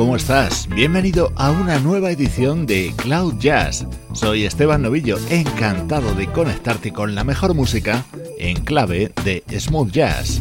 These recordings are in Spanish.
¿Cómo estás? Bienvenido a una nueva edición de Cloud Jazz. Soy Esteban Novillo, encantado de conectarte con la mejor música en clave de smooth jazz.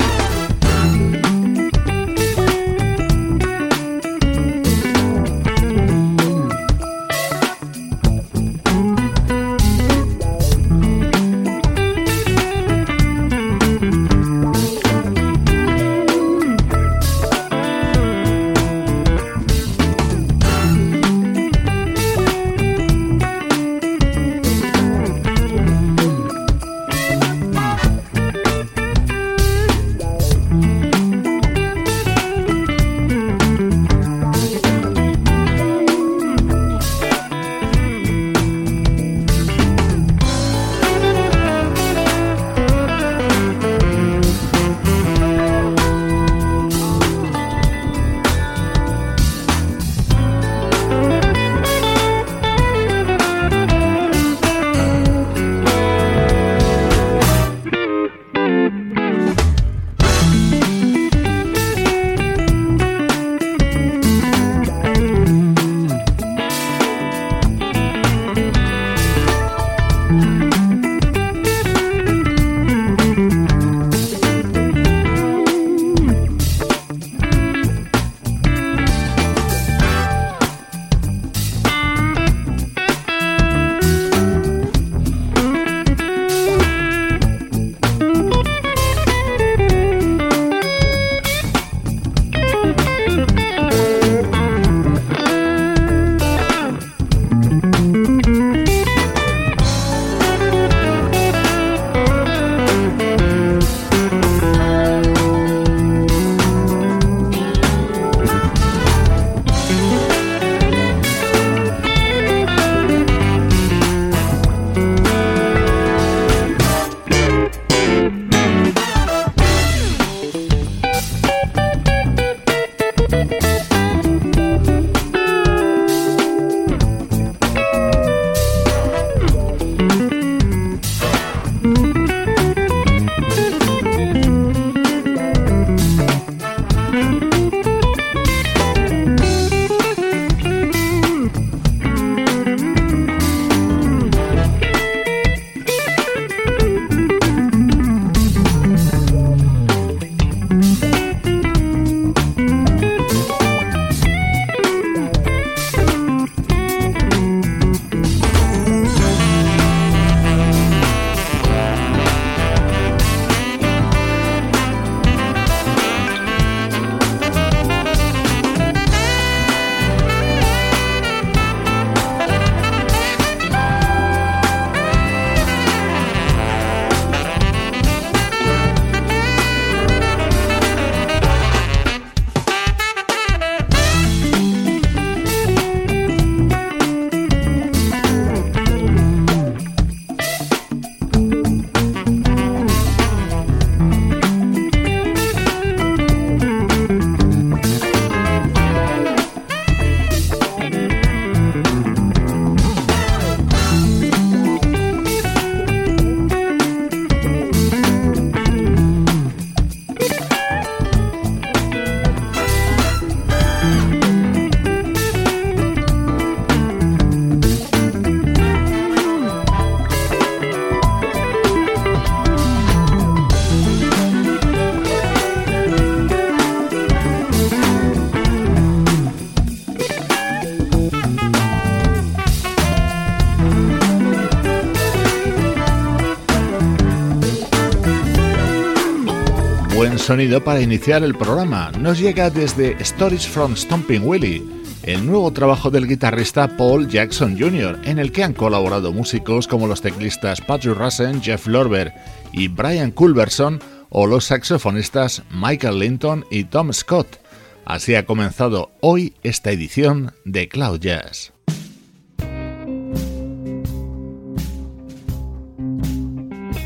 Sonido para iniciar el programa. Nos llega desde Stories from Stomping Willie, el nuevo trabajo del guitarrista Paul Jackson Jr., en el que han colaborado músicos como los teclistas Patrick Russen, Jeff Lorber y Brian Culberson, o los saxofonistas Michael Linton y Tom Scott. Así ha comenzado hoy esta edición de Cloud Jazz.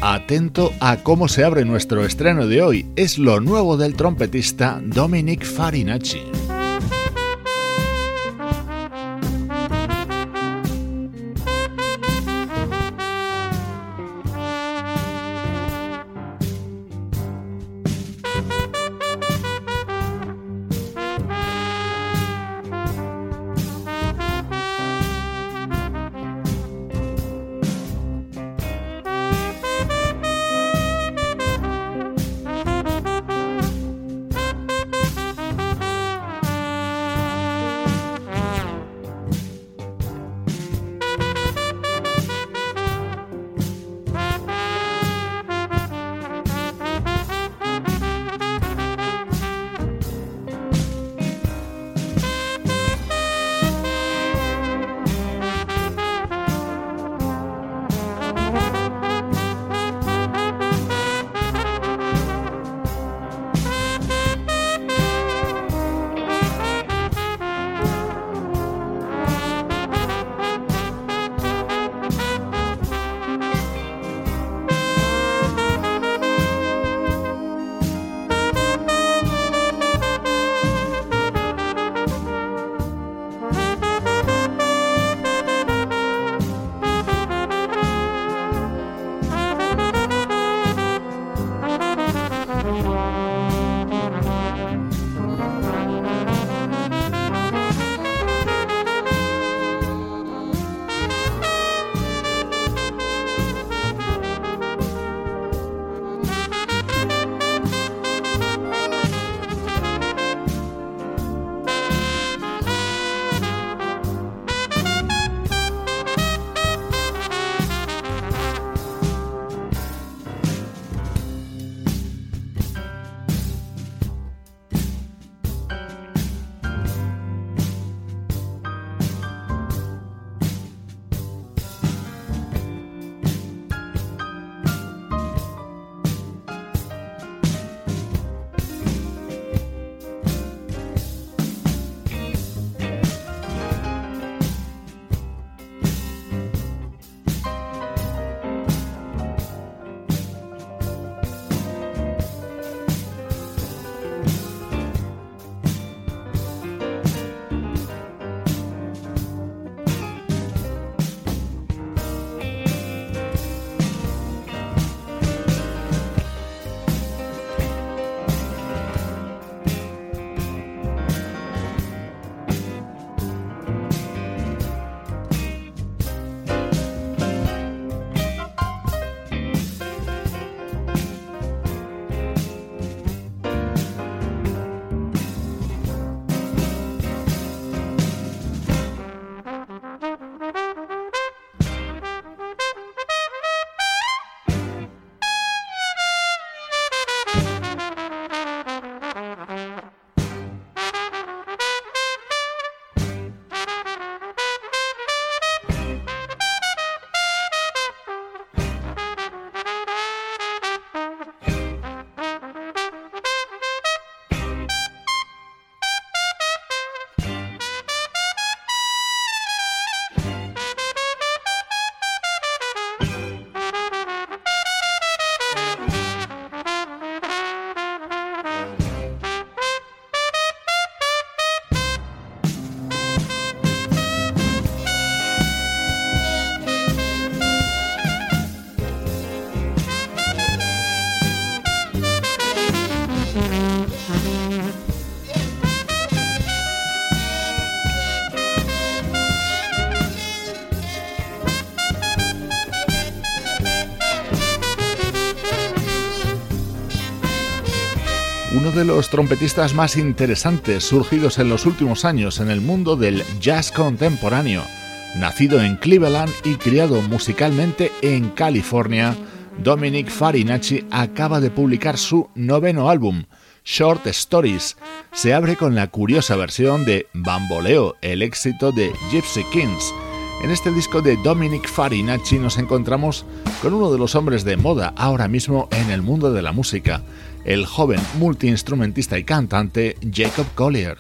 Atento a cómo se abre nuestro estreno de hoy. Es lo nuevo del trompetista Dominic Farinacci. De los trompetistas más interesantes surgidos en los últimos años en el mundo del jazz contemporáneo. Nacido en Cleveland y criado musicalmente en California, Dominic Farinacci acaba de publicar su noveno álbum, Short Stories. Se abre con la curiosa versión de Bamboleo, el éxito de Gypsy Kings. En este disco de Dominic Farinacci nos encontramos con uno de los hombres de moda ahora mismo en el mundo de la música, el joven multiinstrumentista y cantante Jacob Collier.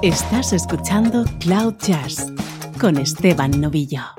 Estás escuchando Cloud Jazz con Esteban Novillo.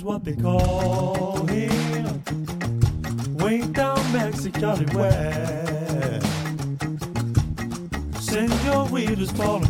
Is what they call him. Way down Mexico way. Senorita's falling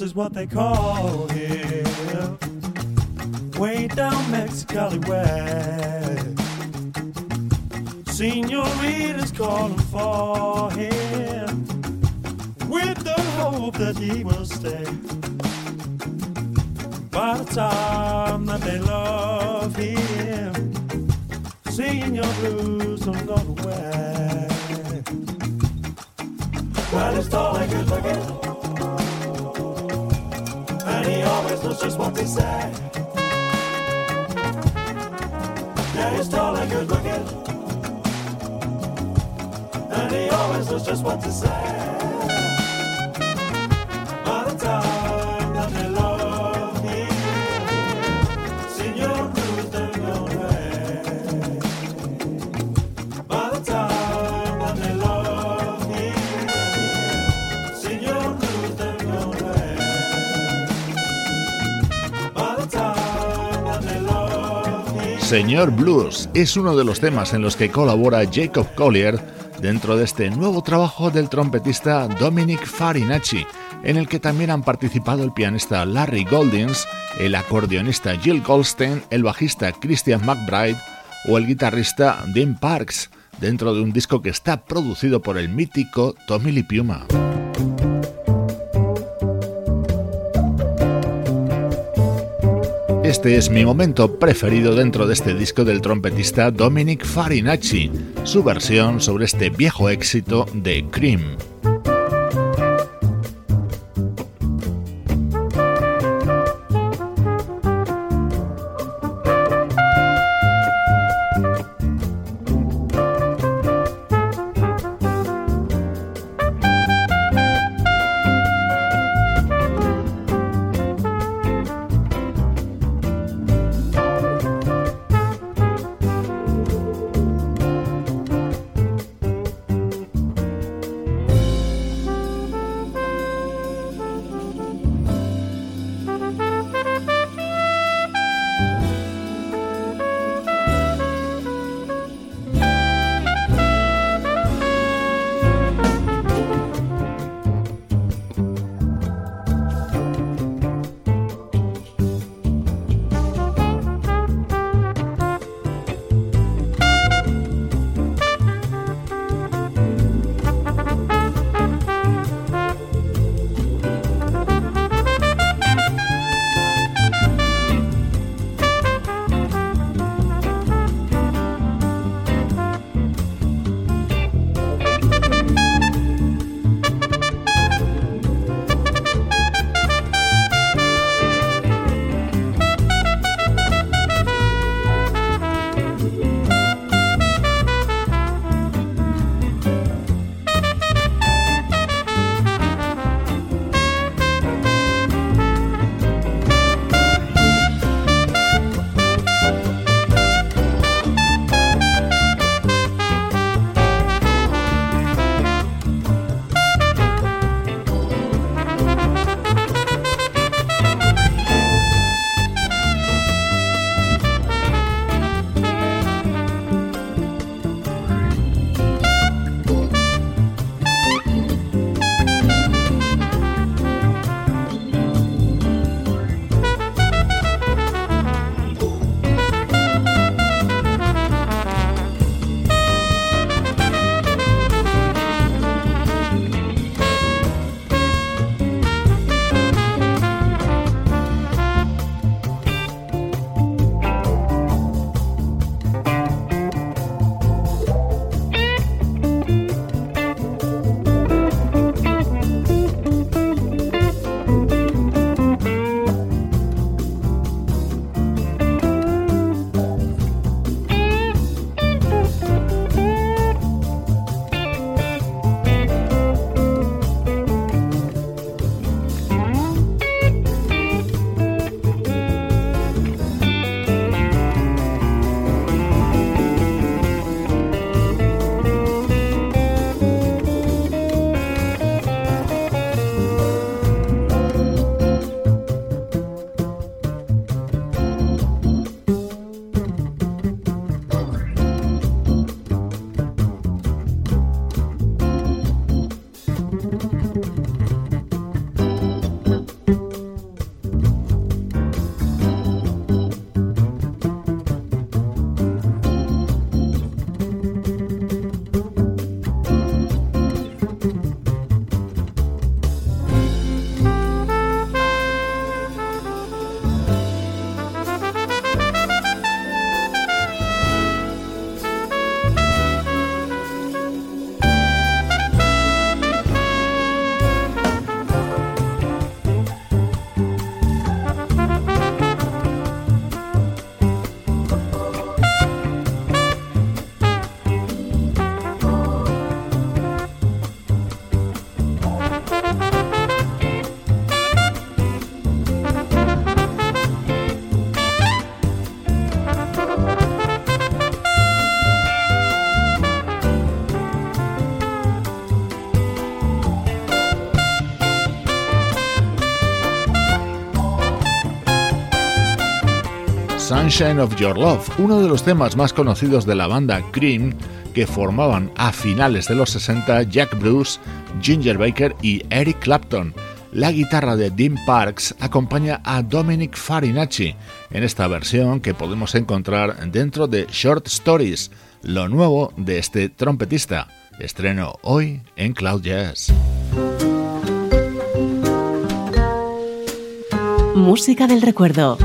is what they call him. Way down Mexicali way. Senorita's calling for him with the hope that he will stay. by the time that they love him, your blues don't go away. Well, he's tall and good looking, he always knows just what to say. Yeah, he's tall and good looking, and he always knows just what to say. Señor Blues es uno de los temas en los que colabora Jacob Collier dentro de este nuevo trabajo del trompetista Dominic Farinacci, en el que también han participado el pianista Larry Goldings, el acordeonista Jill Goldstein, el bajista Christian McBride o el guitarrista Dean Parks, dentro de un disco que está producido por el mítico Tommy Lee Puma. Este es mi momento preferido dentro de este disco del trompetista Dominic Farinacci, su versión sobre este viejo éxito de Cream. Sunshine of Your Love, uno de los temas más conocidos de la banda Cream que formaban a finales de los 60 Jack Bruce, Ginger Baker y Eric Clapton. La guitarra de Dean Parks acompaña a Dominic Farinacci en esta versión que podemos encontrar dentro de Short Stories, lo nuevo de este trompetista. Estreno hoy en Cloud Jazz. Música del recuerdo.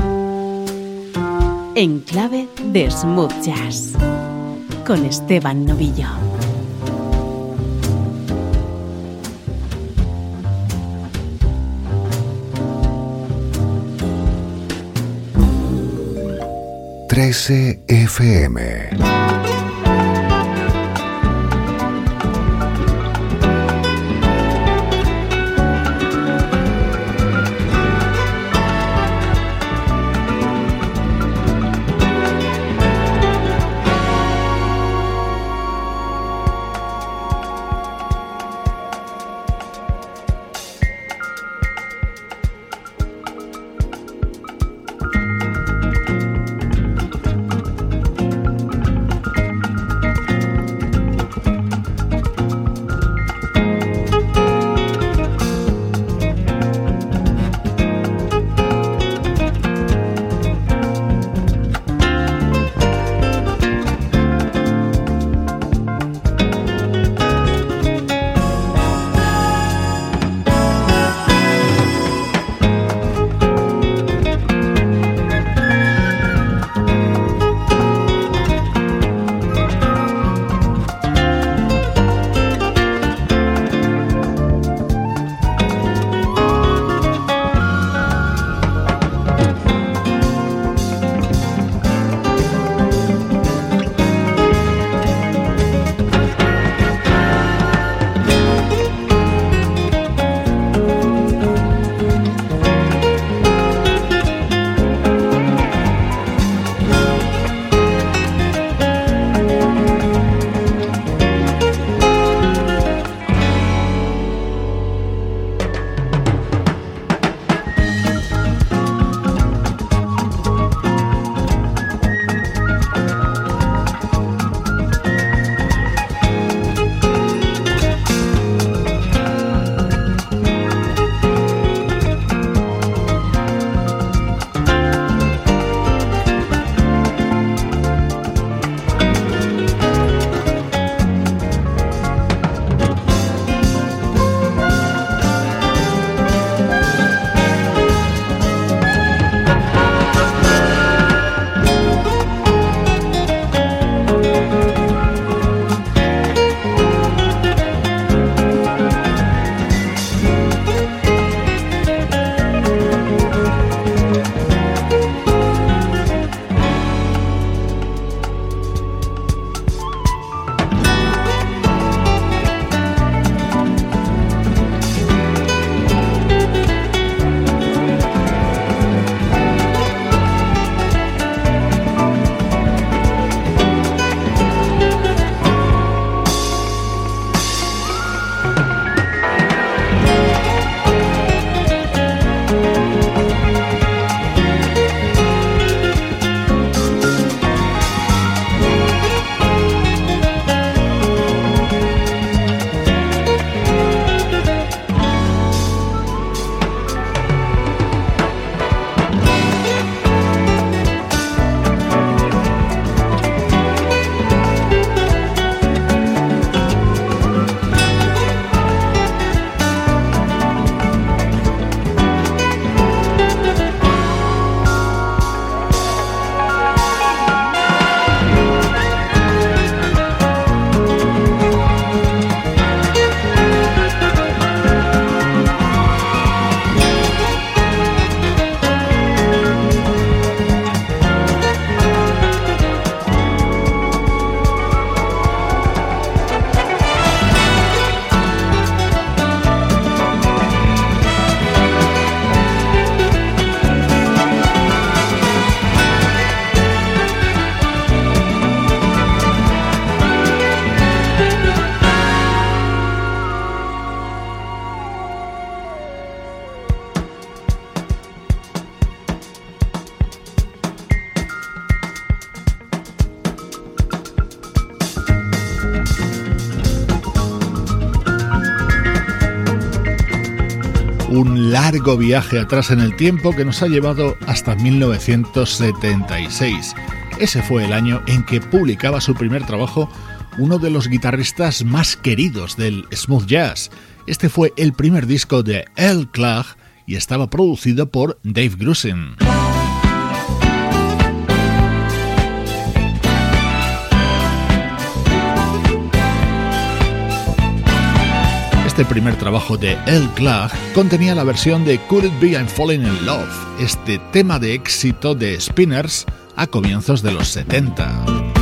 En clave de smooth jazz. Con Esteban Novillo. Trece FM. Un largo viaje atrás en el tiempo que nos ha llevado hasta 1976. Ese fue el año en que publicaba su primer trabajo uno de los guitarristas más queridos del smooth jazz. Este fue el primer disco de El Clark y estaba producido por Dave Grusin. Este primer trabajo de El Clark contenía la versión de Could It Be I'm Falling in Love, este tema de éxito de Spinners a comienzos de los 70.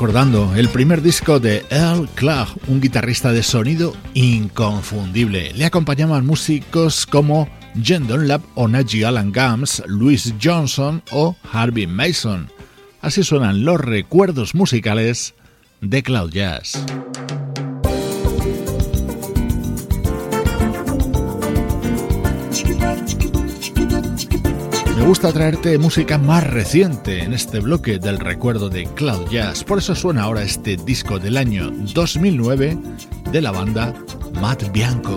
Recordando el primer disco de Earl Clark, un guitarrista de sonido inconfundible. Le acompañaban músicos como Jen Dunlap o Najee Alan Gams, Louis Johnson o Harvey Mason. Así suenan los recuerdos musicales de Cloud Jazz. Me gusta traerte música más reciente en este bloque del recuerdo de Cloud Jazz, por eso suena ahora este disco del año 2009 de la banda Matt Bianco.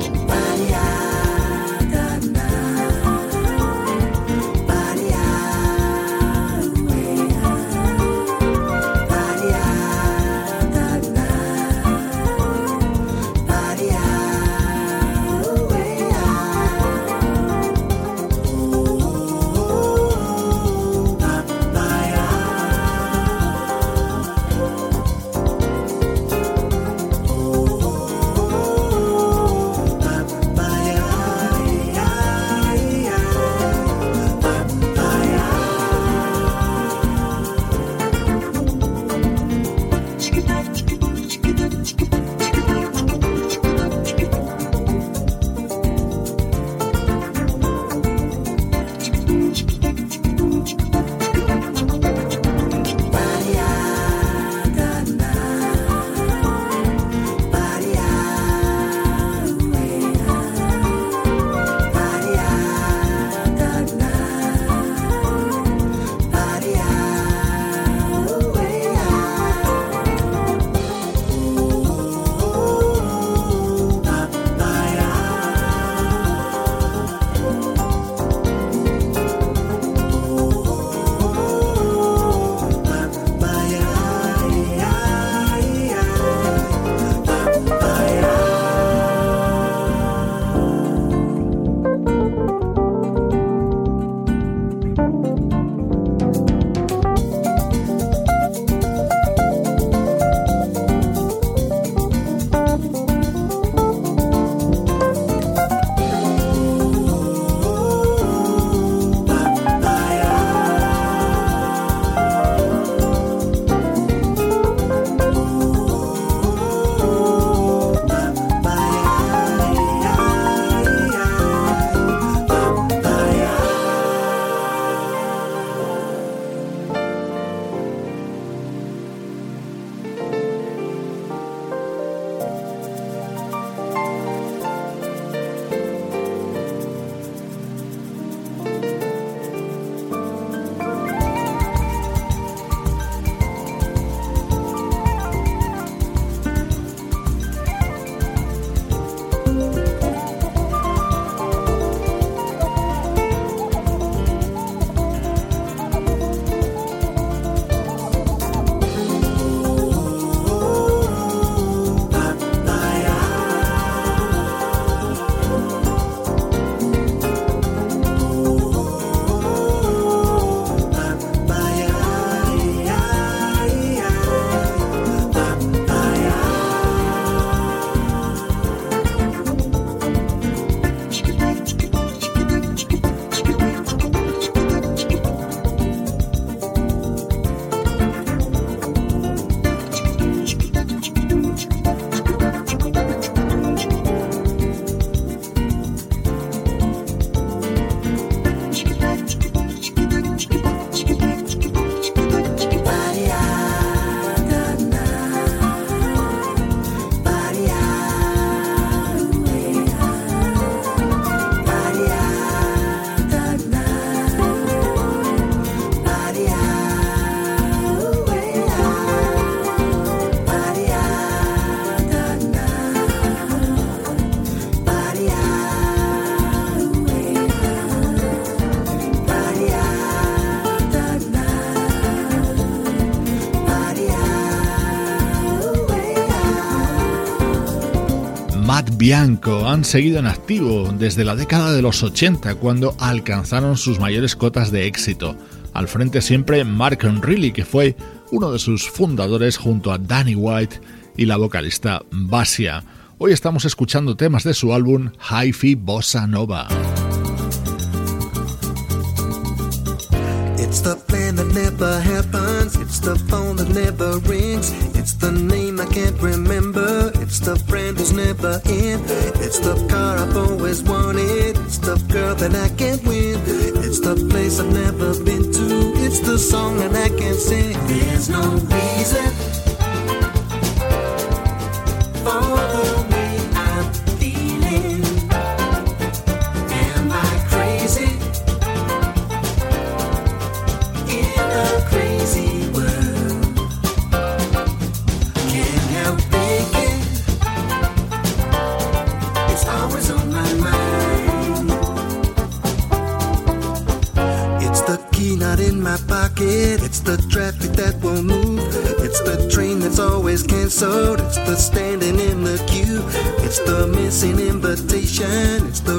Bianco han seguido en activo desde la década de los 80 cuando alcanzaron sus mayores cotas de éxito. Al frente siempre Mark Riley, que fue uno de sus fundadores junto a Danny White y la vocalista Basia. Hoy estamos escuchando temas de su álbum Hi-Fi Bossa Nova. It's the plan that never happens. It's the phone that never rings. It's the name I can't remember. It's the friend who's never in. It's the car I've always wanted. It's the girl that I can't win. It's the place I've never been to. It's the song that I can't sing. There's no reason canceled. It's the standing in the queue. It's the missing invitation. It's the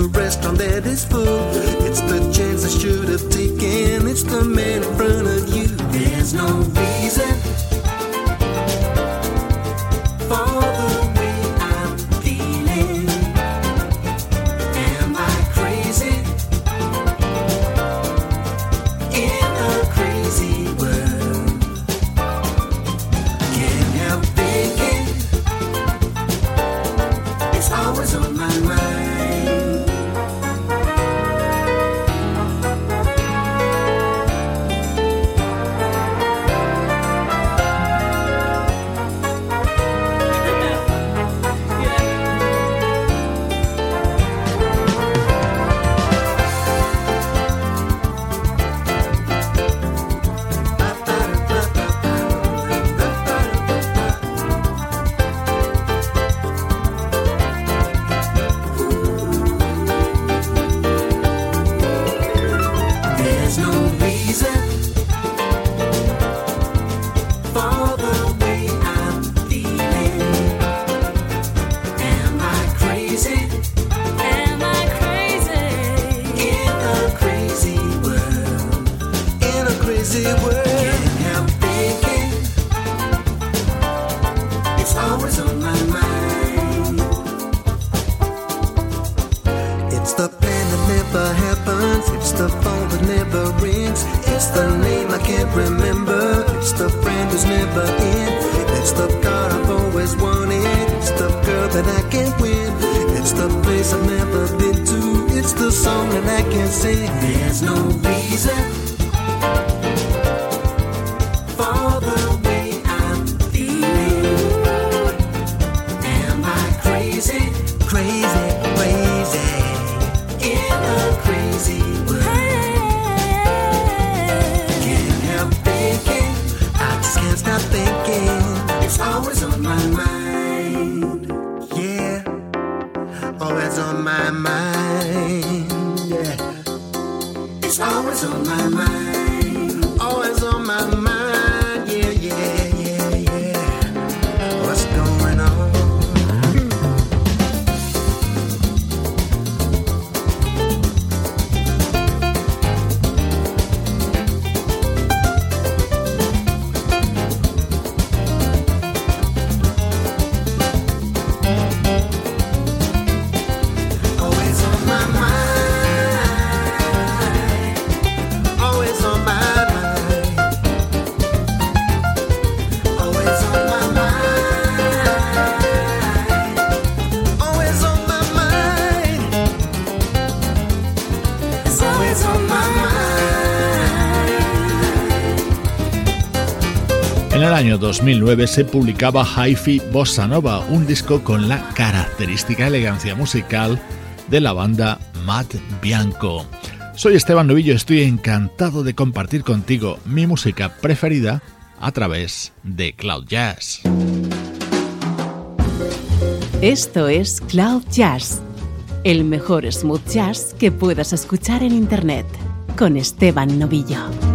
año 2009 se publicaba Hi-Fi Bossa Nova, un disco con la característica elegancia musical de la banda Matt Bianco. Soy Esteban Novillo, estoy encantado de compartir contigo mi música preferida a través de Cloud Jazz. Esto es Cloud Jazz, el mejor smooth jazz que puedas escuchar en Internet, con Esteban Novillo.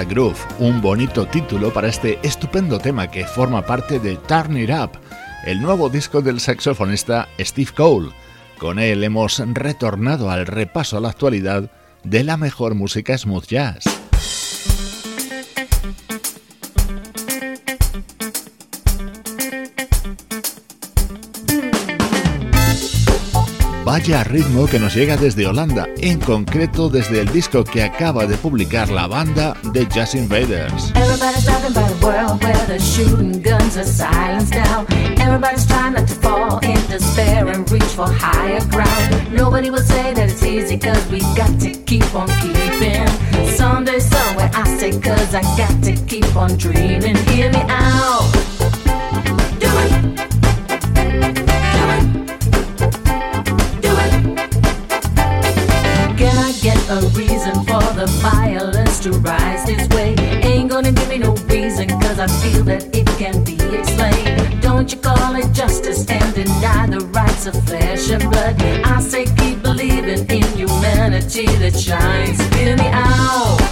Groove, un bonito título para este estupendo tema que forma parte de Turn It Up, el nuevo disco del saxofonista Steve Cole. Con él hemos retornado al repaso a la actualidad de la mejor música smooth jazz. Vaya ritmo que nos llega desde Holanda, en concreto desde el disco que acaba de publicar la banda The Jazz Invaders. Everybody's talking about a world where the shooting guns are silenced now. Everybody's trying not to fall in despair and reach for higher ground. Nobody will say that it's easy cause we got to keep on keeping. Someday, somewhere I say cause I got to keep on dreaming. Hear me out. Feel that it can be explained. Don't you call it justice and deny the rights of flesh and blood? I say keep believing in humanity that shines. Hear me out.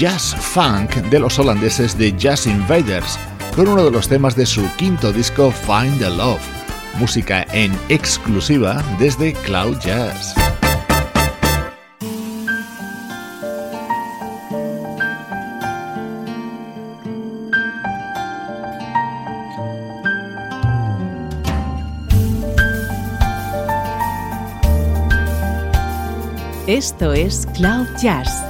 jazz funk de los holandeses de Jazz Invaders, con uno de los temas de su quinto disco Find the Love, música en exclusiva desde Cloud Jazz. Esto es Cloud Jazz,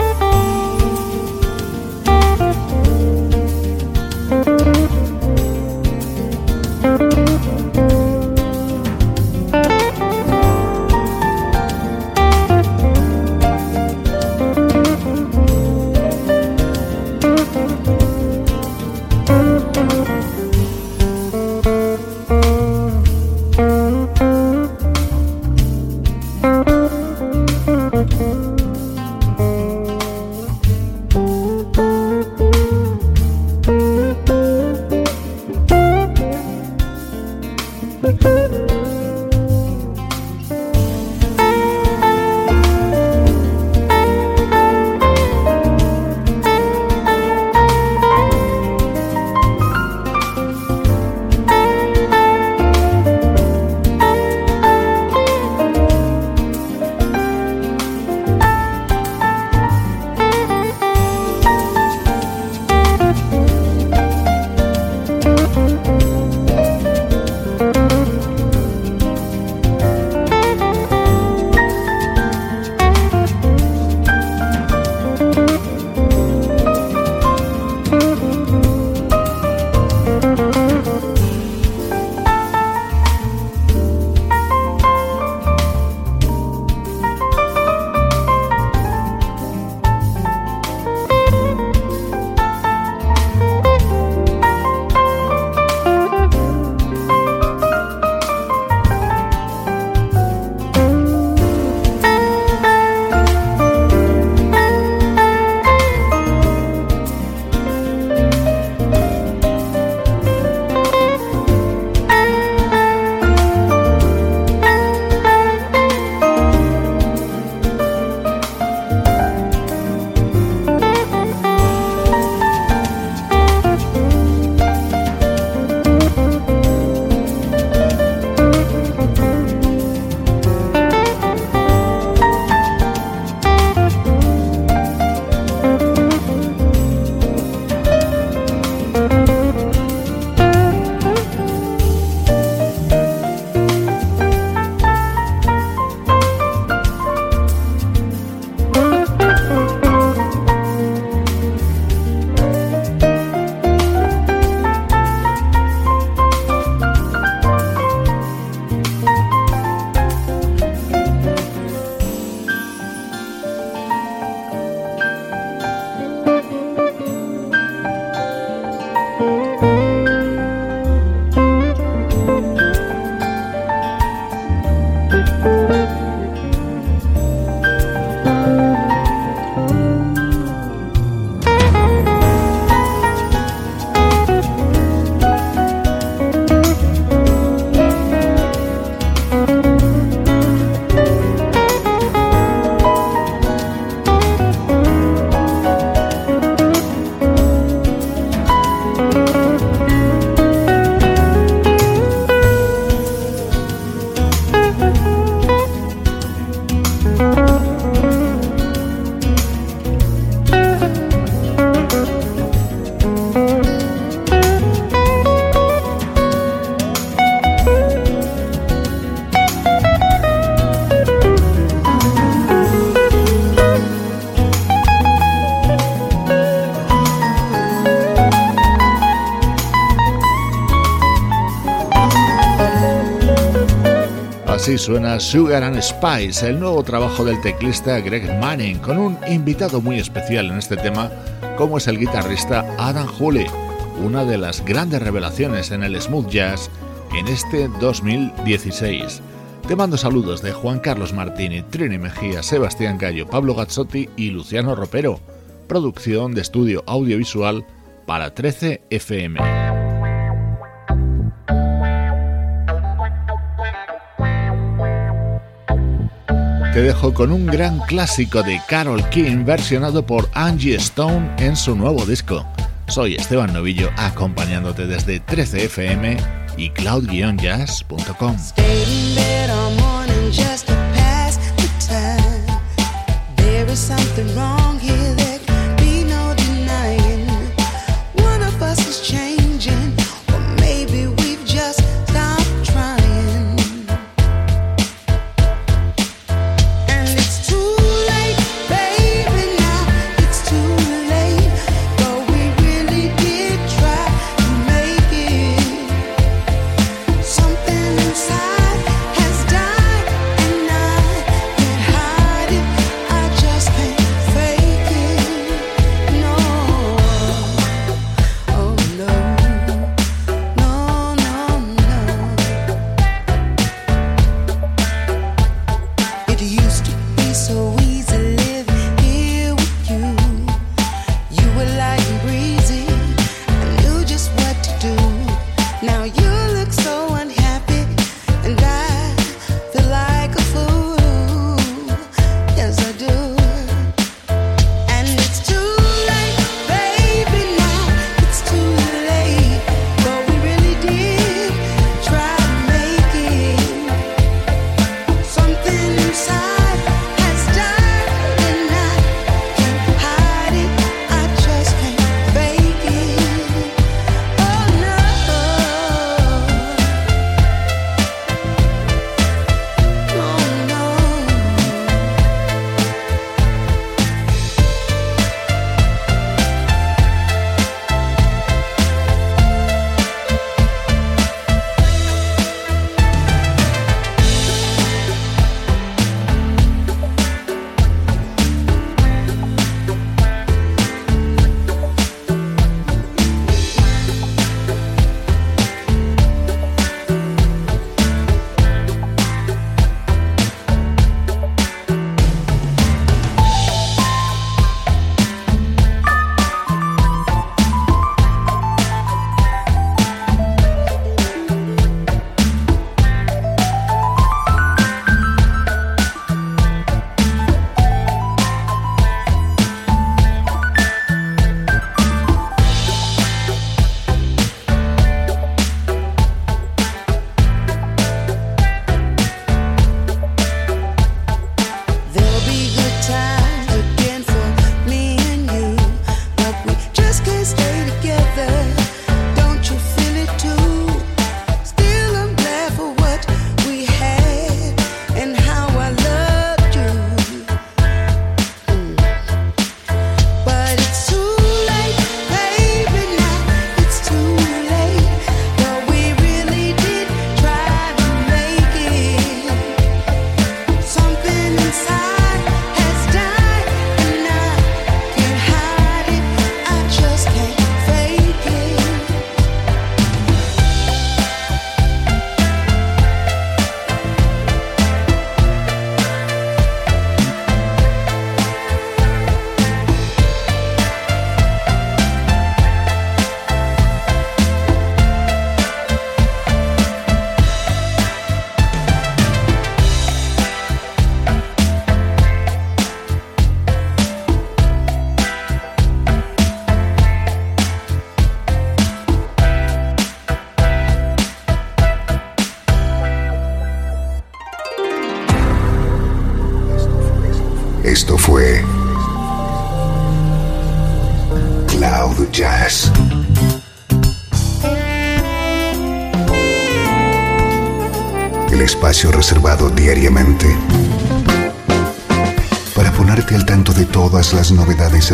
Suena Sugar and Spice, el nuevo trabajo del teclista Greg Manning, con un invitado muy especial en este tema, como es el guitarrista Adam Hooley, una de las grandes revelaciones en el smooth jazz en este 2016. Te mando saludos de Juan Carlos Martini, Trini Mejía, Sebastián Gallo, Pablo Gazzotti y Luciano Ropero. Producción de estudio audiovisual para 13 FM. Te dejo con un gran clásico de Carol King versionado por Angie Stone en su nuevo disco. Soy Esteban Novillo acompañándote desde 13fm y cloud-jazz.com.